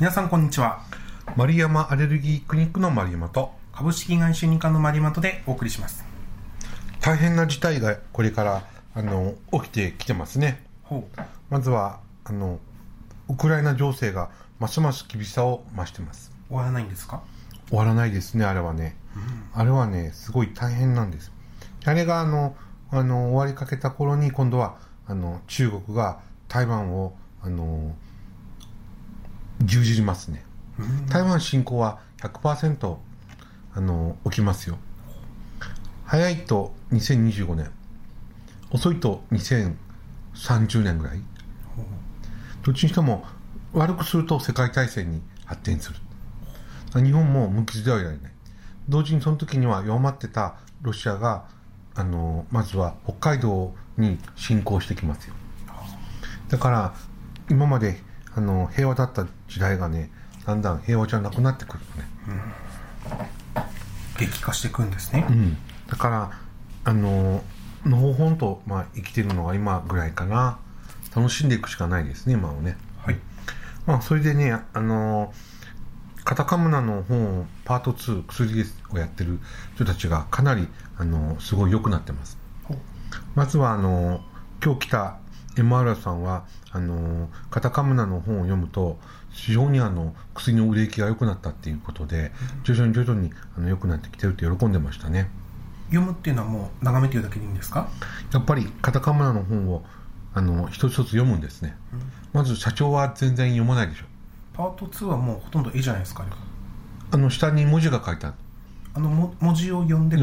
皆さんこんにちは。丸山アレルギークリニックの丸山と株式会社認可の丸山とでお送りします。大変な事態がこれからあの起きてきてますね。ほう。まずはあのウクライナ情勢がますます厳しさを増してます。終わらないんですか？終わらないですねあれはね、あれはねすごい大変なんです。あれがあのあの終わりかけた頃に今度はあの中国が台湾をあの牛耳りますね。台湾侵攻は100%あの起きますよ。早いと2025年遅いと2030年ぐらい。どっちにしても悪くすると世界大戦に発展する。日本も無傷ではいられない。同時にその時には弱まってたロシアがあのまずは北海道に侵攻してきますよ。だから今まであの平和だった時代がねだんだん平和じゃなくなってくるのね、激化していくんですね、うん、だからあののほほんと、まあ、生きてるのが今ぐらいかな。楽しんでいくしかないですね今をね。はい。まあそれでねあのカタカムナの本パート2薬をやってる人たちがかなりあのすごい良くなってます。まずはあの今日来た MR さんはあのカタカムナの本を読むと非常にあの薬の売れ行きが良くなったっていうことで徐々に徐々にあの良くなってきてるって喜んでましたね。読むっていうのはもう眺めてるだけでいいんですか？やっぱりカタカムナの本をあの一つ一つ読むんですね、まず社長は全然読まないでしょ。パート2はもうほとんど絵じゃないですかあの下に文字が書いてある。あのも文字を読んで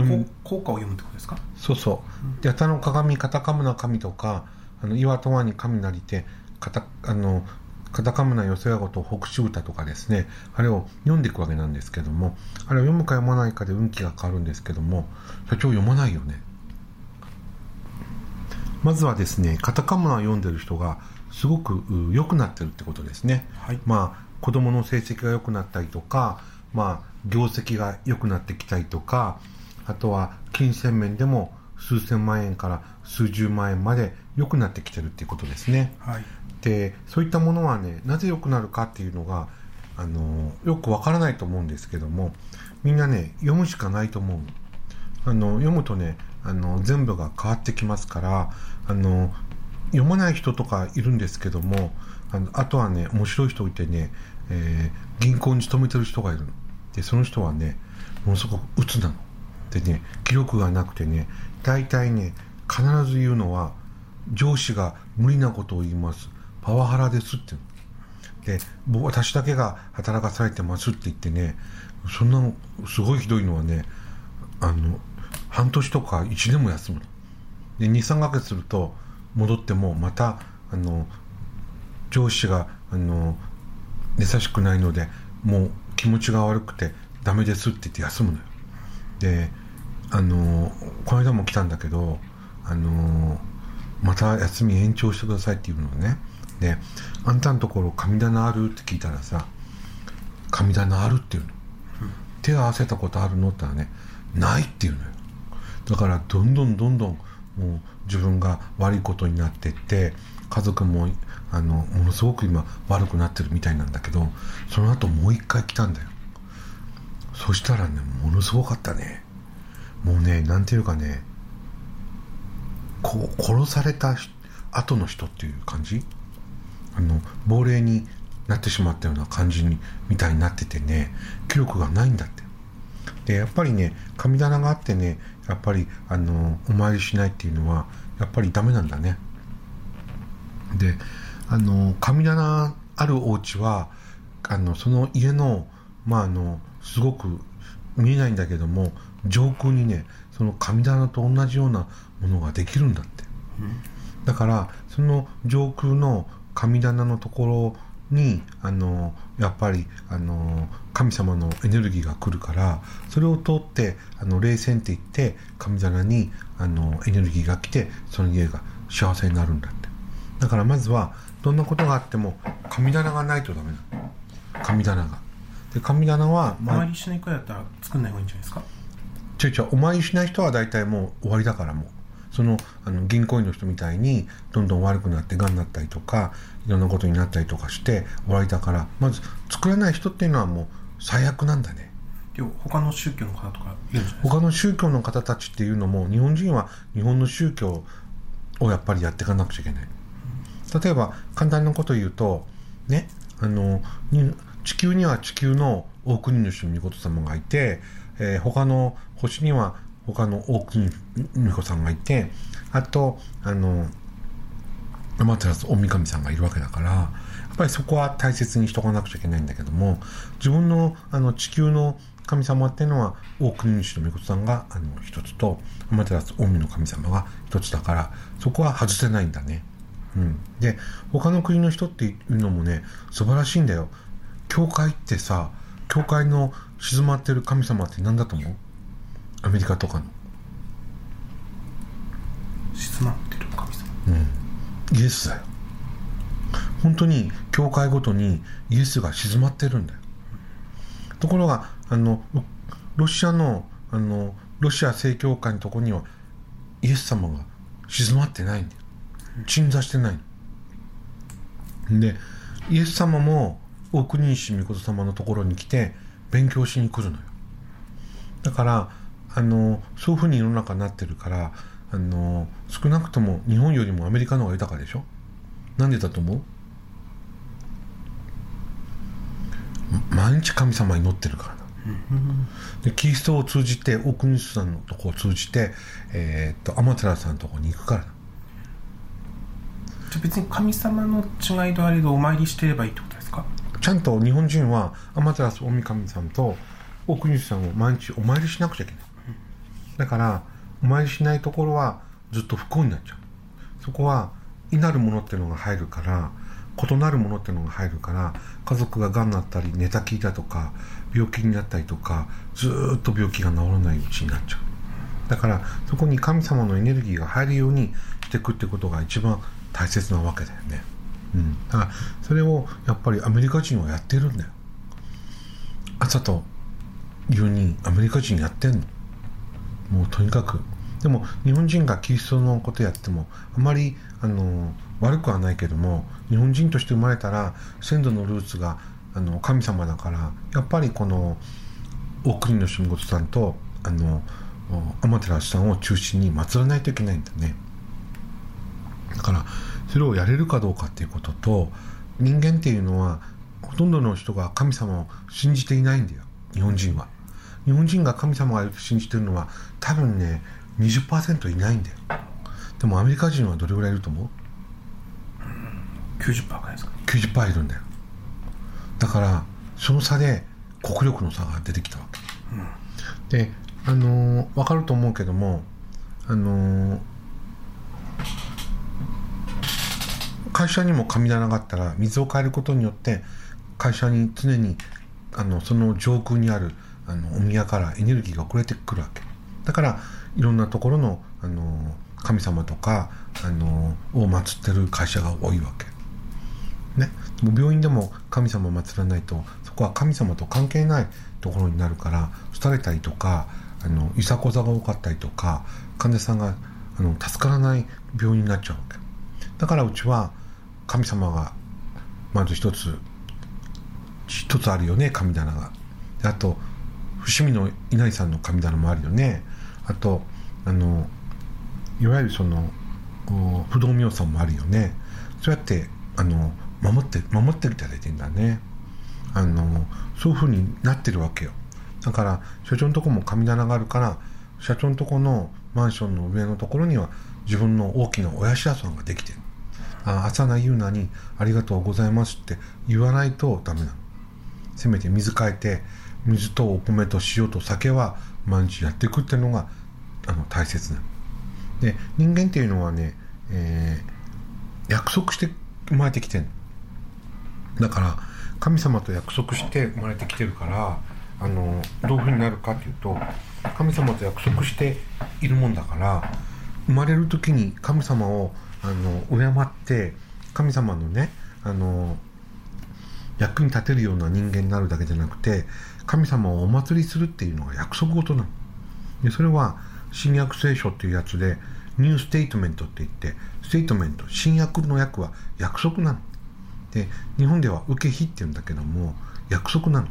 効果を読むってことですか？そうそう。で、八田の鏡、カタカムナ神とか、あの岩戸湾に神なりて、カタあのカタカムナ寄せやごと北州歌とかですね、あれを読んでいくわけなんですけども、あれを読むか読まないかで運気が変わるんですけども、社長読まないよね。まずはですね、カタカムナを読んでる人がすごくう良くなってるってことですね。はいまあ、子供の成績が良くなったりとか、まあ、業績が良くなってきたりとか、あとは金銭面でも数千万円から数十万円まで良くなってきてるっていうことですね。はいで、そういったものはね、なぜ良くなるかっていうのが、あの、よくわからないと思うんですけども、みんなね、読むしかないと思う。あの、読むとね、あの、全部が変わってきますから、あの、読まない人とかいるんですけども、あのあとはね、面白い人いてね、えー銀行に勤めてる人がいるの。で、その人はね、ものすごく鬱なの。でね、記録がなくてね、大体ね、必ず言うのは、上司が無理なことを言います。パワハラですって。で、私だけが働かされてますって言ってね、そんな、すごいひどいのはね、あの、半年とか1年も休む。で、2、3ヶ月すると戻っても、また、あの、上司が、あの、優しくないので、もう気持ちが悪くてダメですって言って休むのよ。で、あの、この間も来たんだけど、あの、また休み延長してくださいって言うのね。で、あんたのところ神棚あるって聞いたらさ、神棚あるって言うの。手合わせたことあるのって言ったらね、ないって言うのよ。だからどんどんどんどんもう自分が悪いことになってって家族もあのものすごく今悪くなってるみたいなんだけどその後もう一回来たんだよそしたらねものすごかったねもうねなんていうかねこう殺された後の人っていう感じ？あの亡霊になってしまったような感じにみたいになっててね記録がないんだって。でやっぱりね神棚があってねやっぱりあのお参りしないっていうのはやっぱりダメなんだね。であの神棚あるお家はあのその家のまああのすごく見えないんだけども上空にねその神棚と同じようなものができるんだって。だからその上空の神棚のところにあのやっぱりあの神様のエネルギーが来るからそれを通ってあの霊線って言って神棚にあのエネルギーが来てその家が幸せになるんだって。だからまずはどんなことがあっても神棚がないとダメなの。神棚が。で神棚は、おまあ参りしないくらいだったら作んない方がいいんじゃないですか？ちょいちょいお参りしない人は大体もう終わりだからもう。そのあの銀行員の人みたいにどんどん悪くなってがんになったりとかいろんなことになったりとかして終わりだからまず作作らない人っていうのはもう最悪なんだね。でも他の宗教の方とかいるんですか？他の宗教の方たちっていうのも日本人は日本の宗教をやっぱりやっていかなくちゃいけない。例えば簡単なこと言うとねあのに地球には地球の大国主の御事様がいて、えー他の星には他の大国主子さんがいてあとあの天照大神さんがいるわけだからやっぱりそこは大切にしとかなくちゃいけないんだけども自分のあの地球の神様っていうのは大国主の御事さんがあの一つと天照大神の神様が一つだからそこは外せないんだね。うん、で他の国の人っていうのもね素晴らしいんだよ。教会ってさ教会の静まってる神様って何だと思う？アメリカとかの。静まってる神様。イエスだよ。本当に教会ごとにイエスが静まってるんだよ。ところがあのロロシアのあのロシア正教会のところにはイエス様が静まってないんだよ。鎮座してないの。でイエス様も大国主御事様のところに来て勉強しに来るのよ。だからあのそういうふうに世の中になってるからあの少なくとも日本よりもアメリカの方が豊かでしょ？なんでだと思う？ま毎日神様に祈ってるからなでキリストを通じて大国主さんのとこを通じて、えーっと天照さんのとこに行くからなじゃあ別に神様の違いとあれどお参りしてればいいと？ちゃんと日本人は天照大神さんと大国主さんを毎日お参りしなくちゃいけない。だからお参りしないところはずっと不幸になっちゃう。そこは異なるものっていうのが入るから異なるものっていうのが入るから家族ががんになったり寝たきりだとか病気になったりとかずっと病気が治らないうちになっちゃう。だからそこに神様のエネルギーが入るようにしていくってことが一番大切なわけだよね。うん。だからそれをやっぱりアメリカ人はやってるんだよ。朝と夕にアメリカ人やってんの。もうとにかく。でも日本人がキリストのことやってもあまりあの悪くはないけども日本人として生まれたら先祖のルーツがあの神様だからやっぱりこの大国の神仏さんとあの天照さんを中心に祀らないといけないんだね。だからそれをやれるかどうかっていうことと人間っていうのはほとんどの人が神様を信じていないんだよ日本人は。日本人が神様が信じてるのは多分ね20%いないんだよ。でもアメリカ人はどれぐらいいると思う？90%ぐらいですか90%いるんだよ。だからその差で国力の差が出てきたわけ、であのー分かると思うけどもあのー会社にも神棚があったら水を変えることによって会社に常にあのその上空にあるあのお宮からエネルギーが送れてくるわけ。だからいろんなところのあの神様とかあのを祀ってる会社が多いわけ。ね、も病院でも神様を祀らないとそこは神様と関係ないところになるから廃れたりとかあのいざこざが多かったりとか患者さんがあの助からない病院になっちゃうわけ。だからうちは神様がまず一つ一つあるよね神棚が。であと伏見の稲荷さんの神棚もあるよね。あとあのいわゆるその不動明さんもあるよね。そうやってあの守って守っていただいてんだね。あのそういうふうになってるわけよ。だから社長のとこも神棚があるから社長のとこのマンションの上のところには自分の大きなお社さんができてる。あ朝名優奈に「ありがとうございます」って言わないとダメなの。せめて水変えて水とお米と塩と酒は毎日やっていくっていうのがあの大切なの。で人間っていうのはね、えー約束して生まれてきてるだから神様と約束して生まれてきてるからあのどういうふうになるかっていうと神様と約束しているもんだから生まれる時に神様をあの敬って神様のねあの役に立てるような人間になるだけじゃなくて神様をお祭りするっていうのが約束事なの。でそれは新約聖書っていうやつで New Testament って言って testament 新約の約は約束なの。で日本ではうけひって言うんだけども約束なの。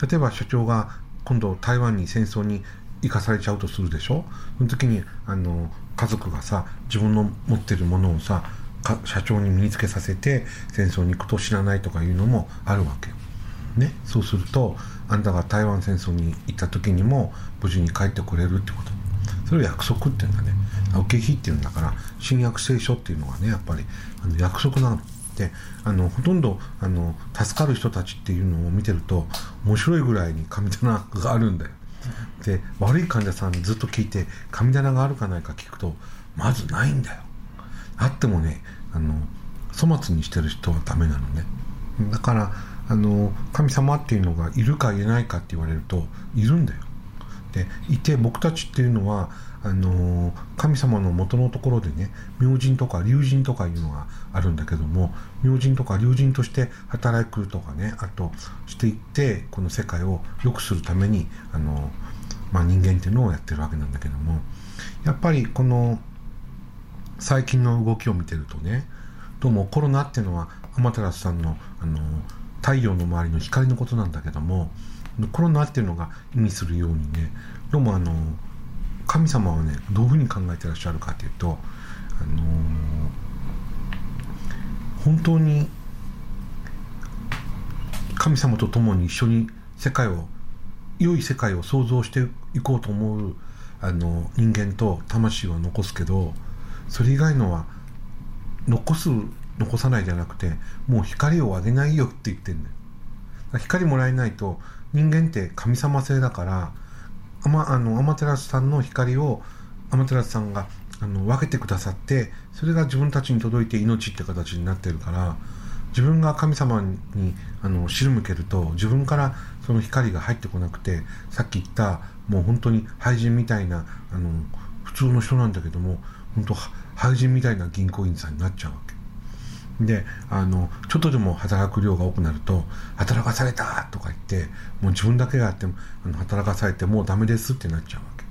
例えば社長が今度台湾に戦争に生かされちゃうとするでしょ？その時にあの家族がさ自分の持ってるものをさ社長に身につけさせて戦争に行くと知らないとかいうのもあるわけ。ね、そうするとあんたが台湾戦争に行った時にも無事に帰ってこれるってこと。それを約束っていうんだね。受け引っていうんだから新約聖書っていうのはねやっぱりあの約束なの。であのほとんどあの助かる人たちっていうのを見てると面白いぐらいに神棚があるんだよ。で悪い患者さんずっと聞いて神棚があるかないか聞くとまずないんだよ。あってもねあの粗末にしてる人はダメなのね。だからあの神様っていうのがいるかいないかって言われるといるんだよ。でいて僕たちっていうのはあの神様の元のところでね明神とか龍神とかいうのがあるんだけども明神とか龍神として働くとかねあとしていってこの世界を良くするためにあの、まあ、人間っていうのをやってるわけなんだけどもやっぱりこの最近の動きを見てるとねどうもコロナっていうのは天照さんのあの太陽の周りの光のことなんだけどもコロナっていうのが意味するようにねどうもあの神様はねどういうふうに考えてらっしゃるかというと、あのー、本当に神様と共に一緒に世界を良い世界を創造していこうと思うあの人間と魂は残すけどそれ以外のは残す残さないじゃなくてもう光をあげないよって言ってんだよ光もらえないと人間って神様性だからあま、あの、アマテラスさんの光を、アマテラスさんが、あの、分けてくださって、それが自分たちに届いて命って形になってるから、自分が神様に、あの、汁向けると、自分からその光が入ってこなくて、さっき言った、もう本当に廃人みたいな、あの、普通の人なんだけども、本当、廃人みたいな銀行員さんになっちゃうわけ。であのちょっとでも働く量が多くなると働かされたとか言ってもう自分だけがやってあの働かされてもうダメですってなっちゃうわけ。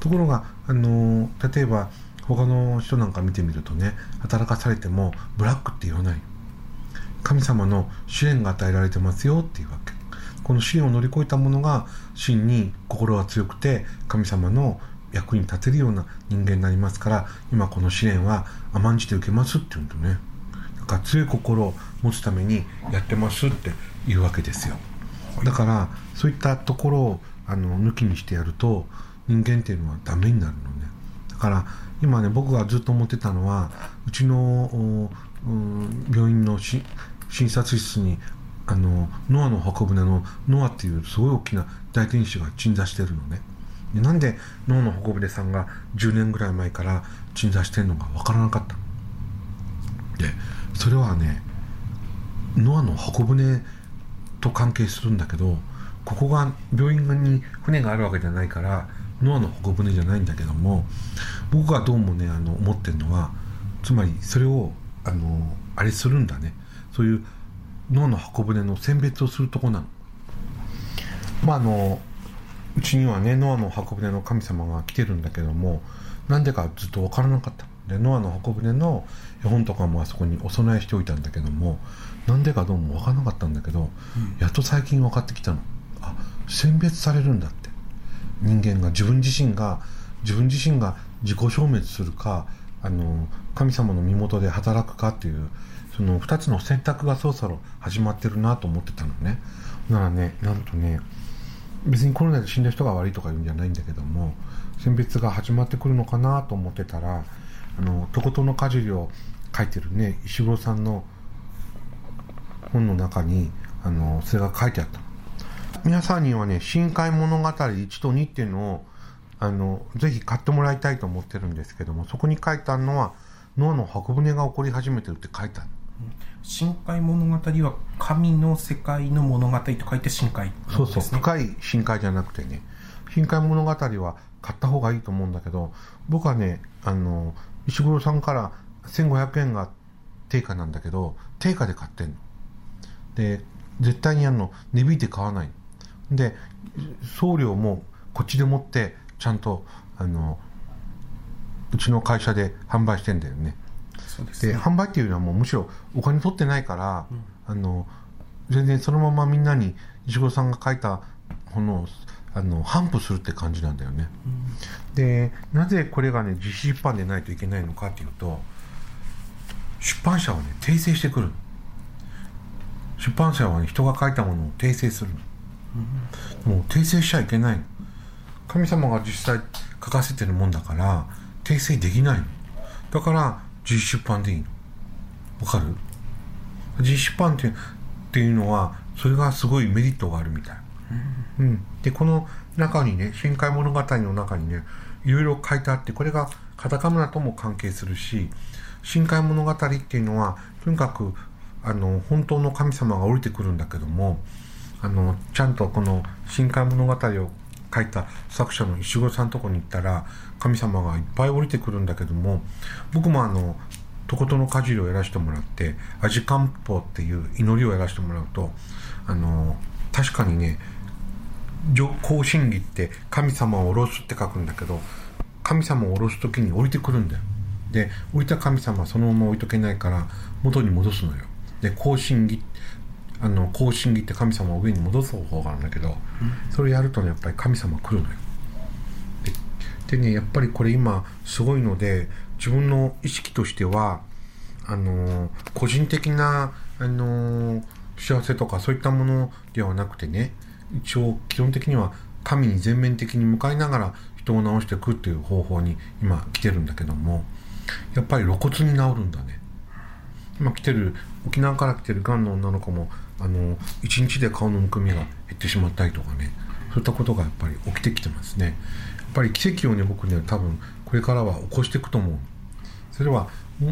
ところがあの例えば他の人なんか見てみるとね働かされてもブラックって言わない。神様の試練が与えられてますよっていうわけ。この試練を乗り越えた者が真に心が強くて神様の役に立てるような人間になりますから今この試練は甘んじて受けますって言うとね。か強い心を持つためにやってますっていうわけですよ。だからそういったところをあの抜きにしてやると人間っていうのはダメになるのね。だから今ね僕がずっと思ってたのはうちの病院の診察室にあのノアの箱舟のノアっていうすごい大きな大天使が鎮座してるのね。でなんでノアの箱舟さんが10年ぐらい前から鎮座してるのかわからなかった。でそれはねノアの箱舟と関係するんだけどここが病院に船があるわけじゃないからノアの箱舟じゃないんだけども僕がどうもねあの思ってるのはつまりそれをあのあれするんだね。そういうノアの箱舟の選別をするとこなの。まああのうちにはねノアの箱舟の神様が来てるんだけどもなんでかずっと分からなかった。でノアの箱舟の絵本とかもあそこにお供えしておいたんだけどもなんでかどうも分からなかったんだけど、うん、やっと最近分かってきたの。あ選別されるんだって。人間が自分自身が自分自身が自己消滅するかあの神様の身元で働くかっていうその2つの選択がそろそろ始まってるなと思ってたのね。ならねなんとね別にコロナで死んだ人が悪いとか言うんじゃないんだけども選別が始まってくるのかなと思ってたらあのとことのかじりを書いてるね石黒さんの本の中にあのそれが書いてあった。皆さんにはね「深海物語1と2」っていうのをあのぜひ買ってもらいたいと思ってるんですけどもそこに書いてあるのはノアの箱舟が起こり始めてるって書いてある。深海物語は神の世界の物語と書いて深海、ね、そうそう。深い深海じゃなくてね。深海物語は買った方がいいと思うんだけど僕はねあの石黒さんから1500円が定価なんだけど定価で買ってんの。で絶対にあの。値引いて買わない。で送料もこっちで持ってちゃんとあのうちの会社で販売してんだよね。で、ね、販売っていうのはもうむしろお金取ってないから、うん、あの全然そのままみんなに石黒さんが書いた本をあの反布するって感じなんだよね、でなぜこれがね実施出版でないといけないのかっていうと出版社はね訂正してくる出版社はね人が書いたものを訂正するもう訂正しちゃいけないの。神様が実際書かせてるもんだから訂正できないの。だから実出版でいいの。わかる？実出版ってっていうのはそれがすごいメリットがあるみたい、うん、うん。でこの中にね深海物語の中にねいろいろ書いてあってこれがカタカムナとも関係するし深海物語っていうのはとにかくあの本当の神様が降りてくるんだけどもあのちゃんとこの深海物語を書いた作者の石黒さんとこに行ったら神様がいっぱい降りてくるんだけども僕もあのとことのかじりをやらせてもらってアジカンポっていう祈りをやらせてもらうとあの確かにね行進儀って神様を下ろすって書くんだけど神様を下ろす時に降りてくるんだよ。で降りた神様はそのまま置いとけないから元に戻すのよ。で行進儀あの行進儀って神様を上に戻す方法があるんだけど、それやるとねやっぱり神様来るのよ。ででねやっぱりこれ今すごいので自分の意識としてはあの個人的なあの幸せとかそういったものではなくてね一応基本的には神に全面的に向かいながら人を治していくっていう方法に今来てるんだけどもやっぱり露骨に治るんだね。今来てる沖縄から来てるがんの女の子もあの1日で顔のむくみが減ってしまったりとかね。そういったことがやっぱり起きてきてますね。やっぱり奇跡をね僕ね多分これからは起こしていくと思う。それは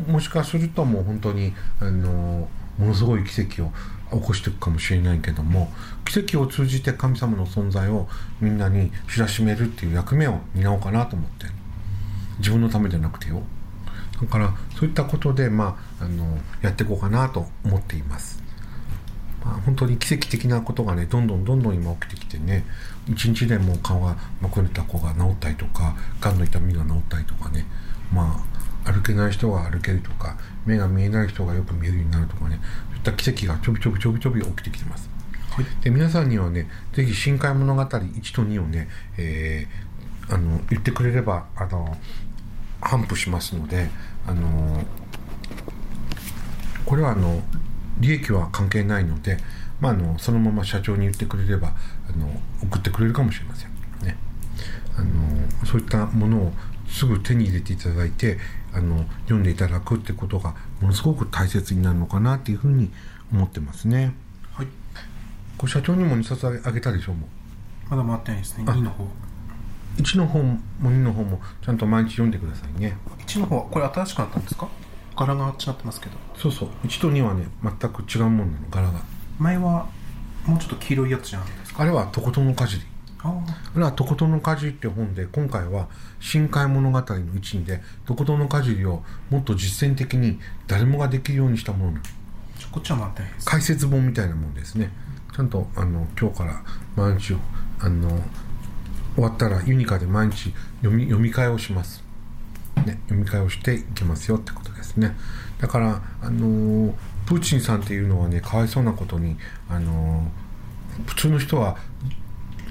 もしかするともう本当にあのものすごい奇跡を起こしていくかもしれないけども奇跡を通じて神様の存在をみんなに知らしめるっていう役目を担おうかなと思って。自分のためじゃなくてよ。だからそういったことで、まあ、あのやっていこうかなと思っています、まあ、本当に奇跡的なことがねどんどんどんどん今起きてきてね一日でもう顔がまくれた子が治ったりとかがんの痛みが治ったりとかねまあ歩けない人が歩けるとか目が見えない人がよく見えるようになるとかねった奇跡がちょびちょびちょびちょび起きてきてます、はい。で皆さんにはねぜひ深海物語1と2をね、えーあの言ってくれればあの反布しますのであのこれはあの利益は関係ないので、まあ、あのそのまま社長に言ってくれればあの送ってくれるかもしれません。ね。あのそういったものをすぐ手に入れていただいてあの読んでいただくってことがものすごく大切になるのかなっていうふうに思ってますね。はい。これ社長にも2冊あげたでしょもまだ回ってないですね。あ2の方。う1の方も2の方もちゃんと毎日読んでくださいね。1の方はこれ新しくなったんですか？柄が違ってますけど。そうそう。1と2はね全く違うもんなの柄が。前はもうちょっと黄色いやつじゃないですか？あれはとことんのかじりああれはとことんのかじりって本で今回は深海物語の一にでとことんのかじりをもっと実践的に誰もができるようにしたものこっちは回ってないです解説本みたいなもんですねちゃんとあの今日から毎日あの終わったらユニカで毎日読み読み替えをします、ね、読み替えをしていきますよってことですねだからあのプー。チンさんっていうのはねかわいそうなことにあの普通の人は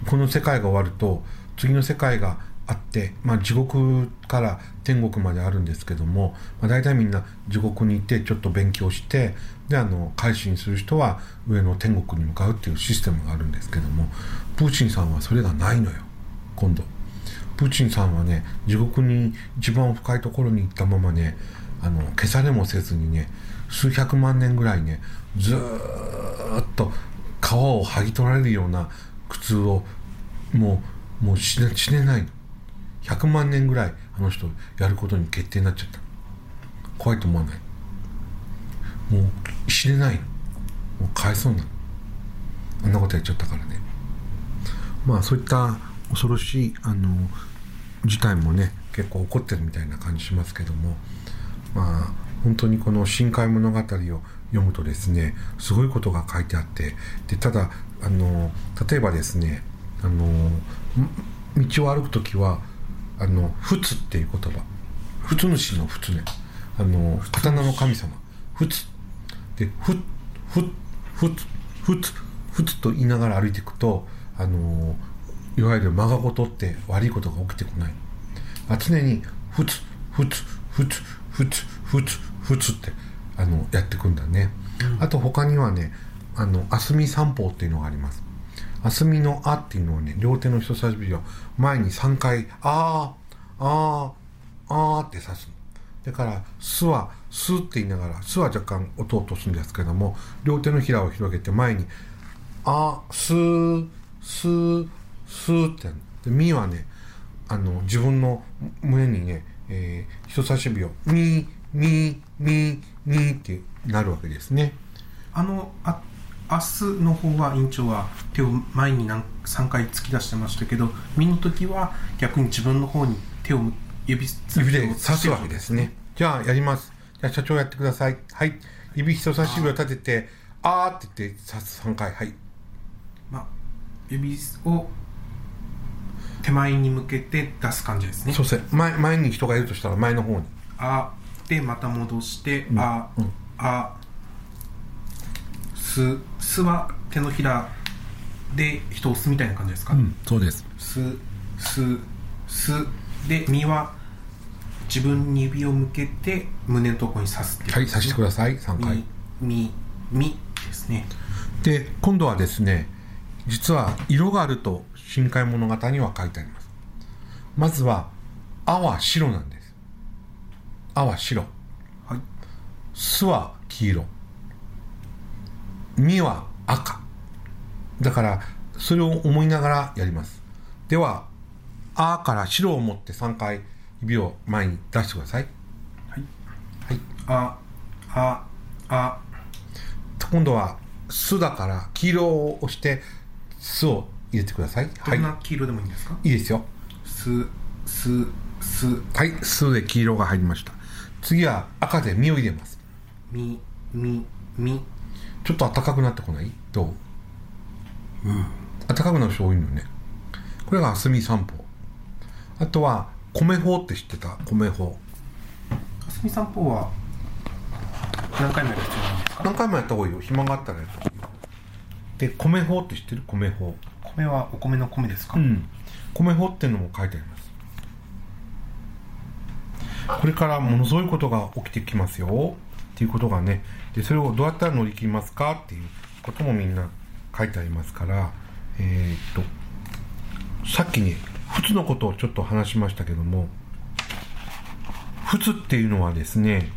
この世界が終わると次の世界があって、まあ、地獄から天国まであるんですけども、まあ、大体みんな地獄に行ってちょっと勉強してであの改心する人は上の天国に向かうっていうシステムがあるんですけどもプーチンさんはそれがないのよ今度。プーチンさんはね地獄に一番深いところに行ったままねあの消されもせずにね数百万年ぐらいねずっと皮を剥ぎ取られるような苦痛をもうもう死ね死ねないの。100万年ぐらいあの人やることに決定になっちゃった。怖いと思わない。もう死ねないの。もうかわいそうなのあんなことやっちゃったからね。まあそういった恐ろしいあの事態もね結構起こってるみたいな感じしますけども。まあ本当にこの深海物語を読むとですねすごいことが書いてあって。でただあの例えばですねあのん道を歩く時はあの「仏」っていう言葉。仏主の仏ね。あの刀の神様。仏。で「ふ」「ふ」「ふ」「ふつふつと言いながら歩いていくとあのいわゆる間がごとって悪いことが起きてこない。あ常にふつふつふつふつふつふつってあのやっていくんだね、あと他にはねあのあすみ散歩っていうのがあります。あすみの「あ」っていうのをね両手の人差し指を前に3回「あーあーあー」って指す。だから「す」は「す」って言いながら「す」は若干音を落とすんですけども両手のひらを広げて前に「あすすす」ってで「み」はねあの自分の胸にね、えー人差し指を「みみみみ」ってなるわけですね。あのあ明日の方は院長は手を前に何3回突き出してましたけど身の時は逆に自分の方に手を指指で指すわけですね。じゃあやります。じゃあ社長やってください。はい。指人差し指を立てて「あー」って言って指す3回。はい。まあ、指を手前に向けて出す感じですね。そうですね。前前に人がいるとしたら前の方に。あでまた戻して、ん。あ、うん。あすすは手のひらで人を押すみたいな感じですか、そうです。すすす。でみは自分に指を向けて胸のところに刺すっていう。はい刺してください。3回。みみみですね。で今度はですね実は色があると深海物語には書いてあります。まずは「あ」は白なんです「あ」は白。はい「す」は黄色「み」は赤。だからそれを思いながらやります。では「あ」から白を持って3回指を前に出してください。はい。はい。あああ。今度は「す」だから黄色を押して「す」を入れてください。はいどんな黄色でもいいんですか、いいですよ。すすすはい「す」で黄色が入りました。次は赤で「み」を入れます。みみみちょっと暖かくなってこない？どう？うん。暖かくなる人多いのよね。これが「あすみ散歩」あとは「米法」って知ってた？米法あすみ散歩は何回もやる必要なんですか？何回もやった方がいいよ。暇があったらやった方がいいよ。で米法って知ってる？米法米はお米の米ですか、うん。米法っていうのも書いてあります。これからものすごいことが起きてきますよ。っていうことがねでそれをどうやったら乗り切りますかっていうこともみんな書いてありますからえーっとさっきね仏のことをちょっと話しましたけども仏っていうのはですね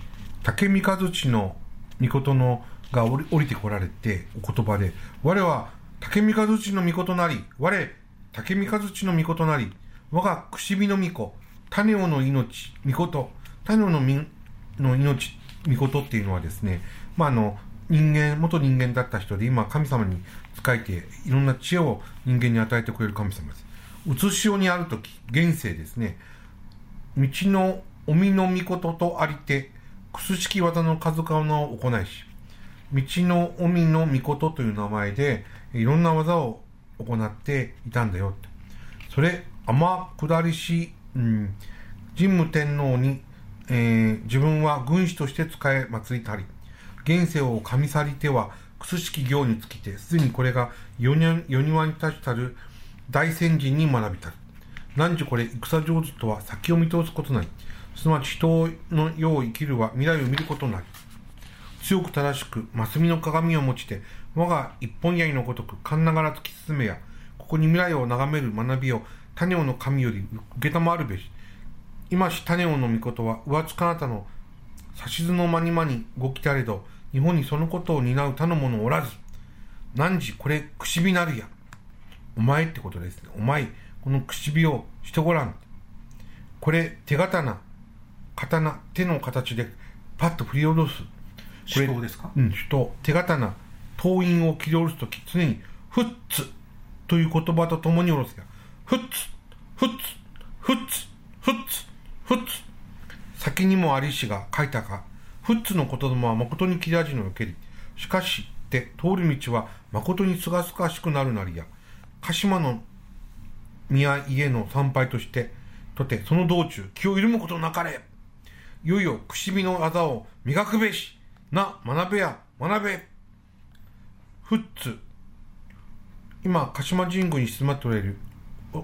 竹三和地の御事のが降り降りてこられてお言葉で我は竹三和地の御事なり我竹三和地の御事なり我がくしびの御子種をの命御事種をのみの命御事っていうのはですねまああの人間元人間だった人で今神様に仕えていろんな知恵を人間に与えてくれる神様ですうつしおにある時現世ですね道のおみのみこととありて、くすしき技の数々を行いし、道のおみのみことという名前で、いろんな技を行っていたんだよって。それ、天下りし、うん、神武天皇に、えー自分は軍師として仕え祭りたり、現世を神去りては、くすしき行につきて、すでにこれが世に世にわに立ちたる大先人に学びたる。何時これ戦上手とは先を見通すことなりすなわち人の世を生きるは未来を見ることなり。強く正しくマスミの鏡を持ちて我が一本槍のごとく勘ながら突き進めやここに未来を眺める学びを種をの神より受けたまわるべし。今し種をの御事は上つかなたの指図の間に間にごきたれど日本にそのことを担う他の者おらず何時これくしびなるやお前ってことですね。お前、このくしびをしてごらん。これ、手刀、刀、手の形でパッと振り下ろす。これ手刀ですか？うん、手刀、手刀、刀印を切り下ろすとき、常に、フッツという言葉とともに下ろすや。フッツ、フッツ、フッツ、フッツ、フッツ。先にもありしが書いたが、フッツの言霊は誠に切れ味のよけり。しかし、って通る道は誠にすがすがしくなるなりや。鹿島の宮家の参拝として、とてその道中気を緩むことなかれ。いよいよくしびの技を磨くべし。な、学べや、学べ。フッツ今鹿島神宮に静まっておれる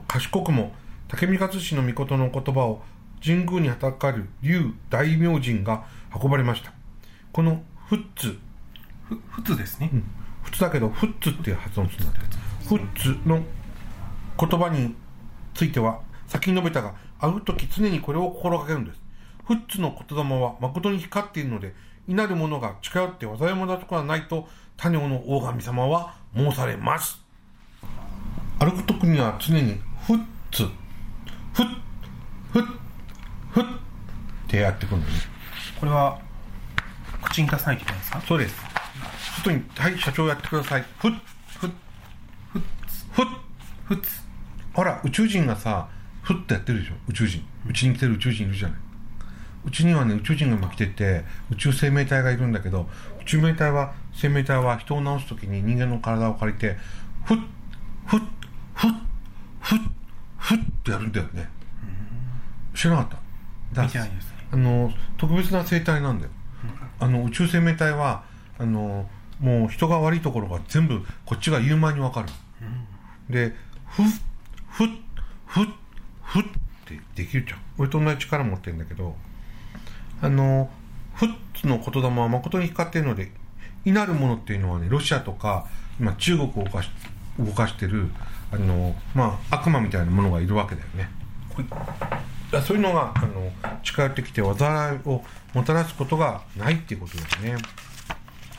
賢くも竹見勝氏の御事の言葉を神宮にはたかる竜大明神が運ばれました。このフッツ。ふ普通ですね、うん。普通だけどフッツっていう発音するんだって。フッツの言葉については先に述べたが会う時常にこれを心がけるんです。フッツの言霊は誠に光っているのでいなる者が近寄って災いもだとこはないと他尿の大神様は申されます。歩く時には常にフッツ。フッフッフッってやってくるのね。これは口に出さないといけないですか？そうです。外に「はい社長やってください」フッフッふフッ普通ほら宇宙人がさフッてやってるでしょ宇宙人うちに来てる宇宙人いるじゃないうちにはね宇宙人が今来てて宇宙生命体がいるんだけど宇宙生命体は生命体は人を治す時に人間の体を借りてフッフッフッフッフッってやるんだよね知らなかっただ見てないです。ねあの特別な生態なんだよ。あの宇宙生命体はあのもう人が悪いところが全部こっちが言う前に分かる、でふっふっふっふっってできるじゃん。俺と同じ力持ってるんだけどあのフッツの言霊は誠に光っているのでいなるものっていうのはねロシアとか今中国を動かし動かしてるあのまあ悪魔みたいなものがいるわけだよね。こい。だそういうのがあの近寄ってきて災いをもたらすことがないっていうことですね。だ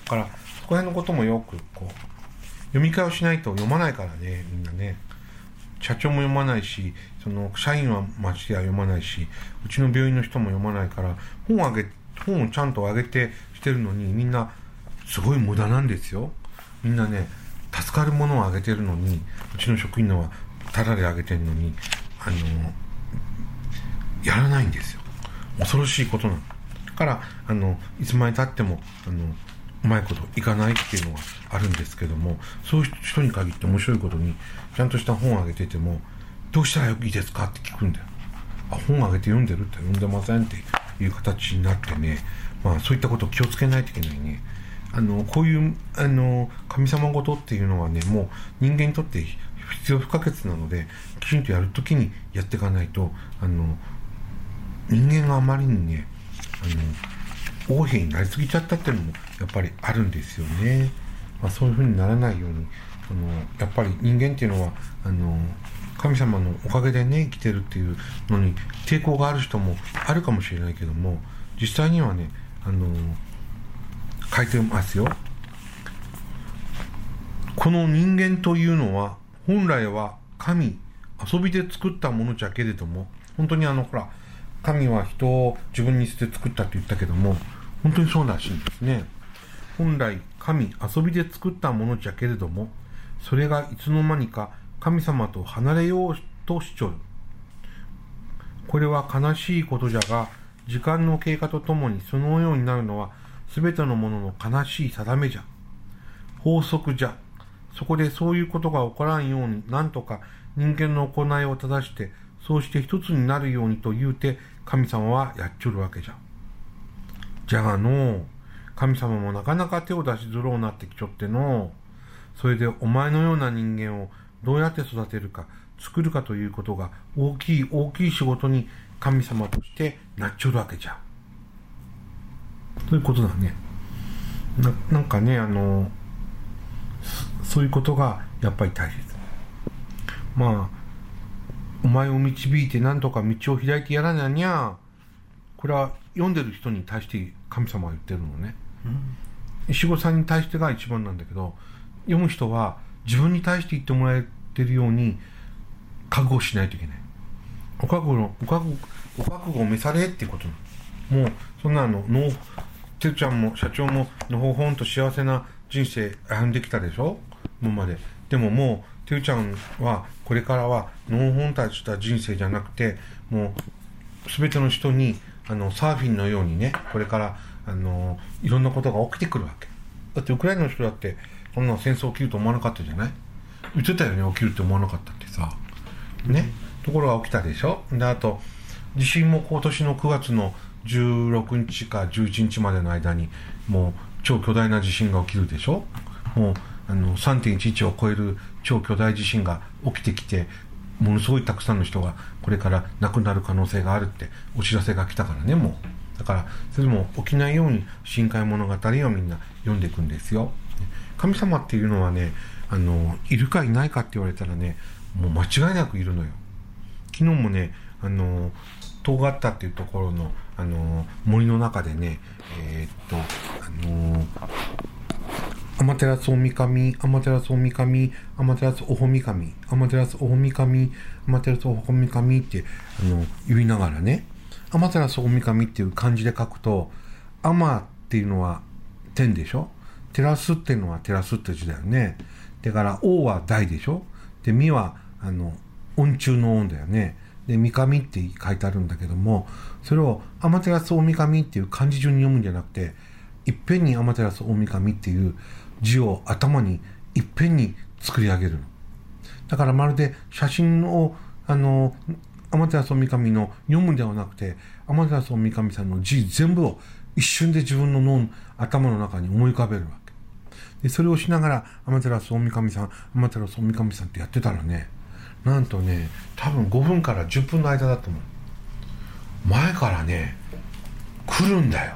からそこら辺のこともよくこう読み替えをしないと読まないからねみんなね。社長も読まないしその社員はましてや読まないしうちの病院の人も読まないから本をあげ本をちゃんとあげてしてるのにみんなすごい無駄なんですよ。みんなね助かるものをあげてるのにうちの職員のはタダであげてるのにあのやらないんですよ恐ろしいことなのだからあのいつまでたってもあのうまいこといかないっていうのがあるんですけどもそういう人に限って面白いことにちゃんとした本をあげてても「どうしたらいいですか?」って聞くんだよ「あ本をあげて読んでる?」って「読んでません」っていう形になってねまあそういったことを気をつけないといけないねあのこういうあの神様事っていうのはねもう人間にとって必要不可欠なのできちんとやるときにやっていかないとあの人間があまりにねあの横柄になりすぎちゃったっていうのもやっぱりあるんですよね、まあ、そういうふうにならないようにあのやっぱり人間っていうのはあの神様のおかげでね生きてるっていうのに抵抗がある人もあるかもしれないけども実際にはねあの書いてますよ。この人間というのは本来は神遊びで作ったものじゃけれども本当にあのほら神は人を自分にして作ったって言ったけども本当にそうらしいんですね。本来神遊びで作ったものじゃけれどもそれがいつの間にか神様と離れようとしちょる。これは悲しいことじゃが時間の経過とともにそのようになるのは全てのものの悲しい定めじゃ。法則じゃ。そこでそういうことが起こらんように何とか人間の行いを正してそうして一つになるようにと言うて神様はやっちょるわけじゃじゃがの神様もなかなか手を出しづろうなってきちょってのそれでお前のような人間をどうやって育てるか作るかということが大きい大きい仕事に神様としてなっちょるわけじゃということだね。ななんかねあのそういうことがやっぱり大切。まあお前を導いて何とか道を開いてやらなにゃ。これは読んでる人に対して神様が言ってるのね、石子さんに対してが一番なんだけど読む人は自分に対して言ってもらえてるように覚悟しないといけない。お覚悟のお覚悟お覚悟を召されっていうこともうそんなののてるちゃんも社長ものほほんと幸せな人生歩んできたでしょ？今まで。でももうてるちゃんはこれからはのほほんとした人生じゃなくてもう全ての人にあのサーフィンのようにねこれからあのいろんなことが起きてくるわけ。だってウクライナの人だってそんな戦争起きると思わなかったじゃない？言ってたよね起きるって思わなかったってさ。ね？ところが起きたでしょ？であと地震も今年の9月の16日か11日までの間にもう超巨大な地震が起きるでしょ？もうあの3.11を超える超巨大地震が起きてきてものすごいたくさんの人がこれから亡くなる可能性があるってお知らせが来たからねもう。だからそれも起きないように深海物語をみんな読んでいくんですよ。神様っていうのはねあのいるかいないかって言われたらねもう間違いなくいるのよ。昨日もねあの遠がったっていうところのあの森の中でねえー、っとあの天照大神、天照大神、天照大神、天照大神、天照大神、天照大神神ってあの言いながらね、天照大神神っていう漢字で書くと、天っていうのは天でしょ？照らすっていうのは照らすって字だよね。だから、王は大でしょ？で、みは、あの、音中の音だよね。で、三上って書いてあるんだけども、それを天照大神っていう漢字順に読むんじゃなくて、いっぺんに天照大神っていう字を頭にいっぺんに作り上げる。だからまるで写真を、あの、天照大神の読むんではなくて、天照大神さんの字全部を一瞬で自分の脳、頭の中に思い浮かべるわけ。で、それをしながら、天照大神さん、天照大神さんってやってたらね、なんとね、多分5分から10分の間だと思う。前からね、来るんだよ。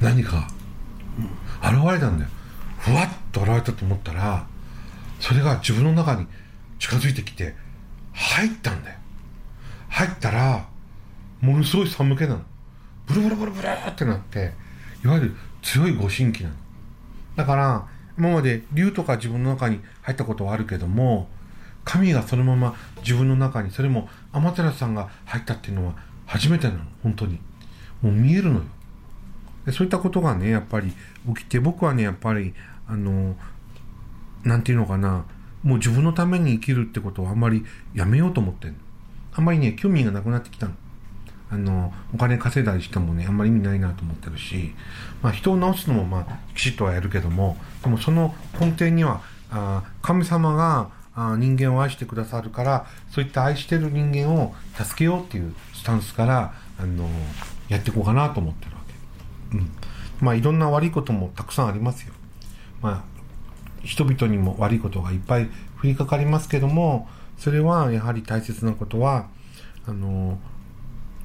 何か、うん現れたんだよ。ふわっと現れたと思ったら、それが自分の中に近づいてきて、入ったんだよ。入ったら、ものすごい寒気なの。ブルブルブルブルってなって、いわゆる強いご神器なの。だから、今まで竜とか自分の中に入ったことはあるけども、神がそのまま自分の中に、それも天照さんが入ったっていうのは初めてなの、本当に。もう見えるのよ。でそういったことがね、やっぱり起きて、僕はね、やっぱり、あの、なんていうのかな、もう自分のために生きるってことをあんまりやめようと思ってんの。あんまりね、興味がなくなってきたの。あの、お金稼いだりしてもね、あんまり意味ないなと思ってるし、まあ人を治すのもまあ、きちっとはやるけども、でもその根底には、あ神様があ人間を愛してくださるから、そういった愛してる人間を助けようっていうスタンスから、あの、やっていこうかなと思ってるわけ。うん。まあいろんな悪いこともたくさんありますよ。まあ、人々にも悪いことがいっぱい降りかかりますけども、それはやはり大切なことは、あの、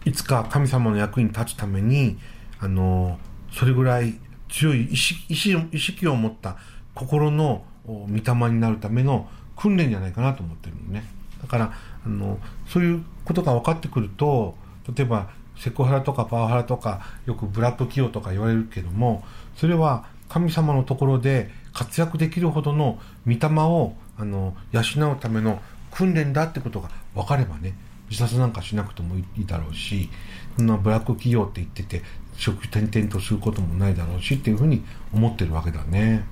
いつか神様の役に立つために、あの、それぐらい強い意識意識を持った心の御霊になるための訓練じゃないかなと思ってるのね。だから、あの、そういうことが分かってくると、例えば、セクハラとかパワハラとか、よくブラッド企業とか言われるけども、それは神様のところで活躍できるほどの御霊を、あの、養うための訓練だってことが分かればね、自殺なんかしなくてもいいだろうし、そんなブラック企業って言ってて、職転々とすることもないだろうしっていうふうに思ってるわけだね。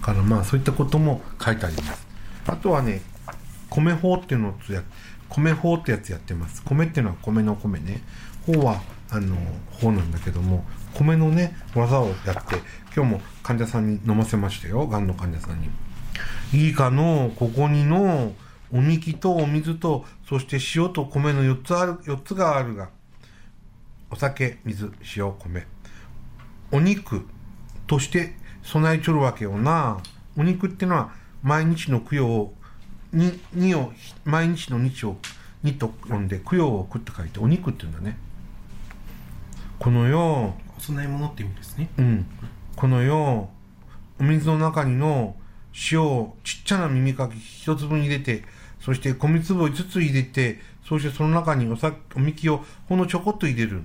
だからまあそういったことも書いてあります。あとはね、米法っていうのをや、米法ってやつやってます。米っていうのは米の米ね。法は、あの、法なんだけども、米のね、技をやって、今日も患者さんに飲ませましたよ。がんの患者さんに。いいかの、ここにの、おみきとお水と、そして塩と米の4つある、4つがあるが、お酒、水、塩、米。お肉として備えちょるわけよな。お肉ってのは、毎日の供養を、に、にを、毎日の日を、にと呼んで、供養を食って書いて、お肉って言うんだね。この世、お供え物って意味ですね。うん。この世、お水の中にの塩をちっちゃな耳かき一粒に入れて、そして米粒を5つ入れて、そしてその中におさおみきをほんのちょこっと入れる。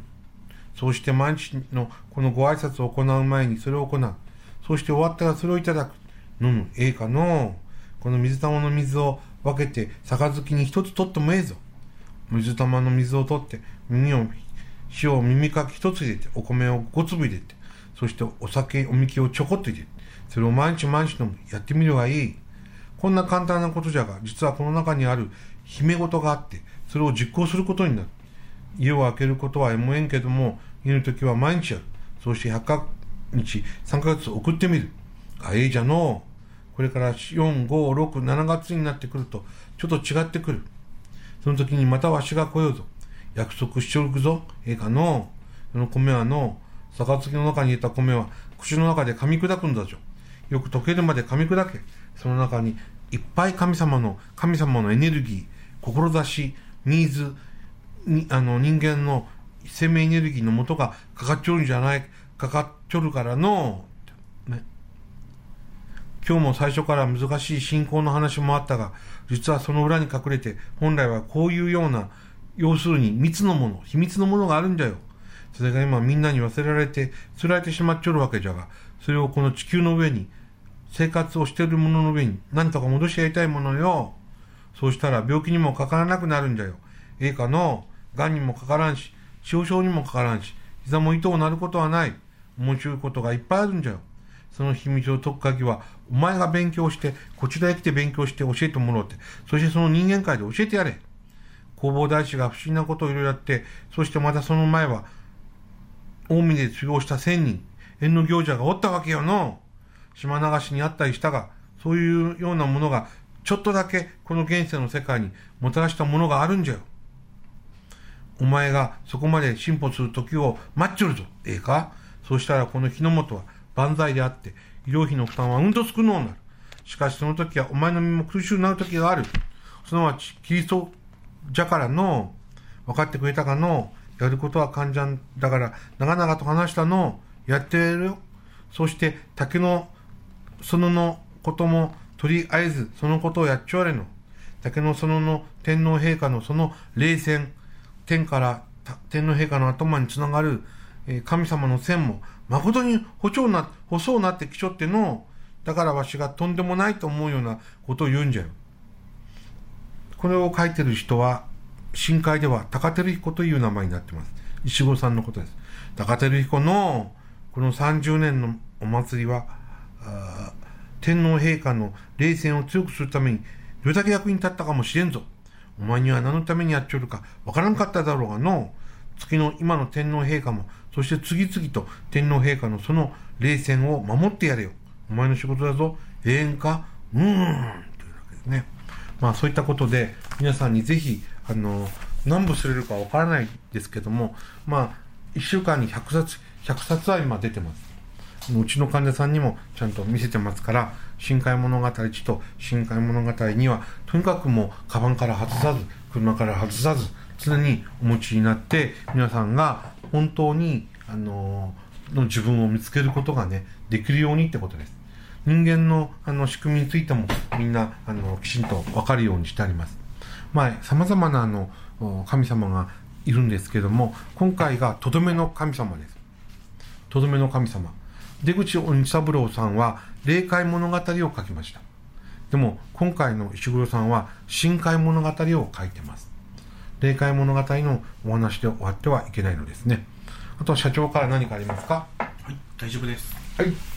そうして毎日のこのご挨拶を行う前にそれを行う。そして終わったらそれをいただく。飲む。ええかのこの水玉の水を分けて、杯に一つ取ってもええぞ。水玉の水を取って、耳を、塩を耳かき一つ入れて、お米を5粒入れて、そしてお酒、おみきをちょこっと入れて、それを毎日毎日飲む。やってみるがいい。こんな簡単なことじゃが、実はこの中にある秘め事があって、それを実行することになる。家を開けることはえもえんけども、家の時は毎日やる。そして100日、3ヶ月送ってみる。あ、ええじゃの。これから4、5、6、7月になってくると、ちょっと違ってくる。その時にまたわしが来ようぞ。約束しておくぞ。ええかの。その米はの、杯の中に入れた米は、口の中で噛み砕くんだぞ。よく溶けるまで噛み砕けその中にいっぱい神様の神様のエネルギー志ニーズにあの人間の生命エネルギーの元がかかっちょるんじゃないかかっちょるからの、ね、今日も最初から難しい信仰の話もあったが実はその裏に隠れて本来はこういうような要するに密のもの秘密のものがあるんだよそれが今みんなに忘れられて釣られてしまっちょるわけじゃがそれをこの地球の上に生活をしているものの上に何とか戻してやりたいものよそうしたら病気にもかからなくなるんだよ。ええかの、癌にもかからんし、症状にもかからんし、膝も糸をなることはない。面白いことがいっぱいあるんじゃよ。その秘密を解く鍵は、お前が勉強して、こちらへ来て勉強して教えてもらおうって。そしてその人間界で教えてやれ。弘法大師が不思議なことをいろいろやって、そしてまたその前は、近江で修行した千人、縁の行者がおったわけよの。島流しにあったりしたが、そういうようなものがちょっとだけこの現世の世界にもたらしたものがあるんじゃよ。お前がそこまで進歩する時を待っちょるぞ。ええか？そうしたらこの日の元は万歳であって、医療費の負担はうんと少のうなる。しかしその時はお前の身も苦しゅうなる時がある。すなわち、キリストじゃからの、分かってくれたかの、やることは患者だから、長々と話したの、やってるよ。そして、竹の、そののこともとりあえずそのことをやっちょわれの。竹の園のの天皇陛下のその霊線、天から天皇陛下の頭につながる、え、神様の線も誠に細な、細うなってきちょっての、だからわしがとんでもないと思うようなことを言うんじゃよ。これを書いてる人は、深海では高照彦という名前になってます。石黒さんのことです。高照彦のこの30年のお祭りは、天皇陛下の霊戦を強くするために、どれだけ役に立ったかもしれんぞ。お前には何のためにやっちょるかわからんかっただろうがの、月の今の天皇陛下も、そして次々と天皇陛下のその霊戦を守ってやれよ。お前の仕事だぞ。永遠か？うーん。というわけですね。まあそういったことで、皆さんにぜひ、あの、何部すれるかわからないですけども、まあ、1週間に100冊、100冊は今出てます。うちの患者さんにもちゃんと見せてますから、深海物語1と深海物語2は、とにかくもう、カバンから外さず、車から外さず、常にお持ちになって、皆さんが本当に、あの、の自分を見つけることがね、できるようにってことです。人間のあの仕組みについてもみんなあのきちんと分かるようにしてあります。まあ、様々なあの神様がいるんですけども、今回がとどめの神様です。とどめの神様。出口鬼三郎さんは霊界物語を書きました。でも今回の石黒さんは深海物語を書いてます。霊界物語のお話で終わってはいけないのですね。あとは社長から何かありますか？はい、大丈夫です。はい。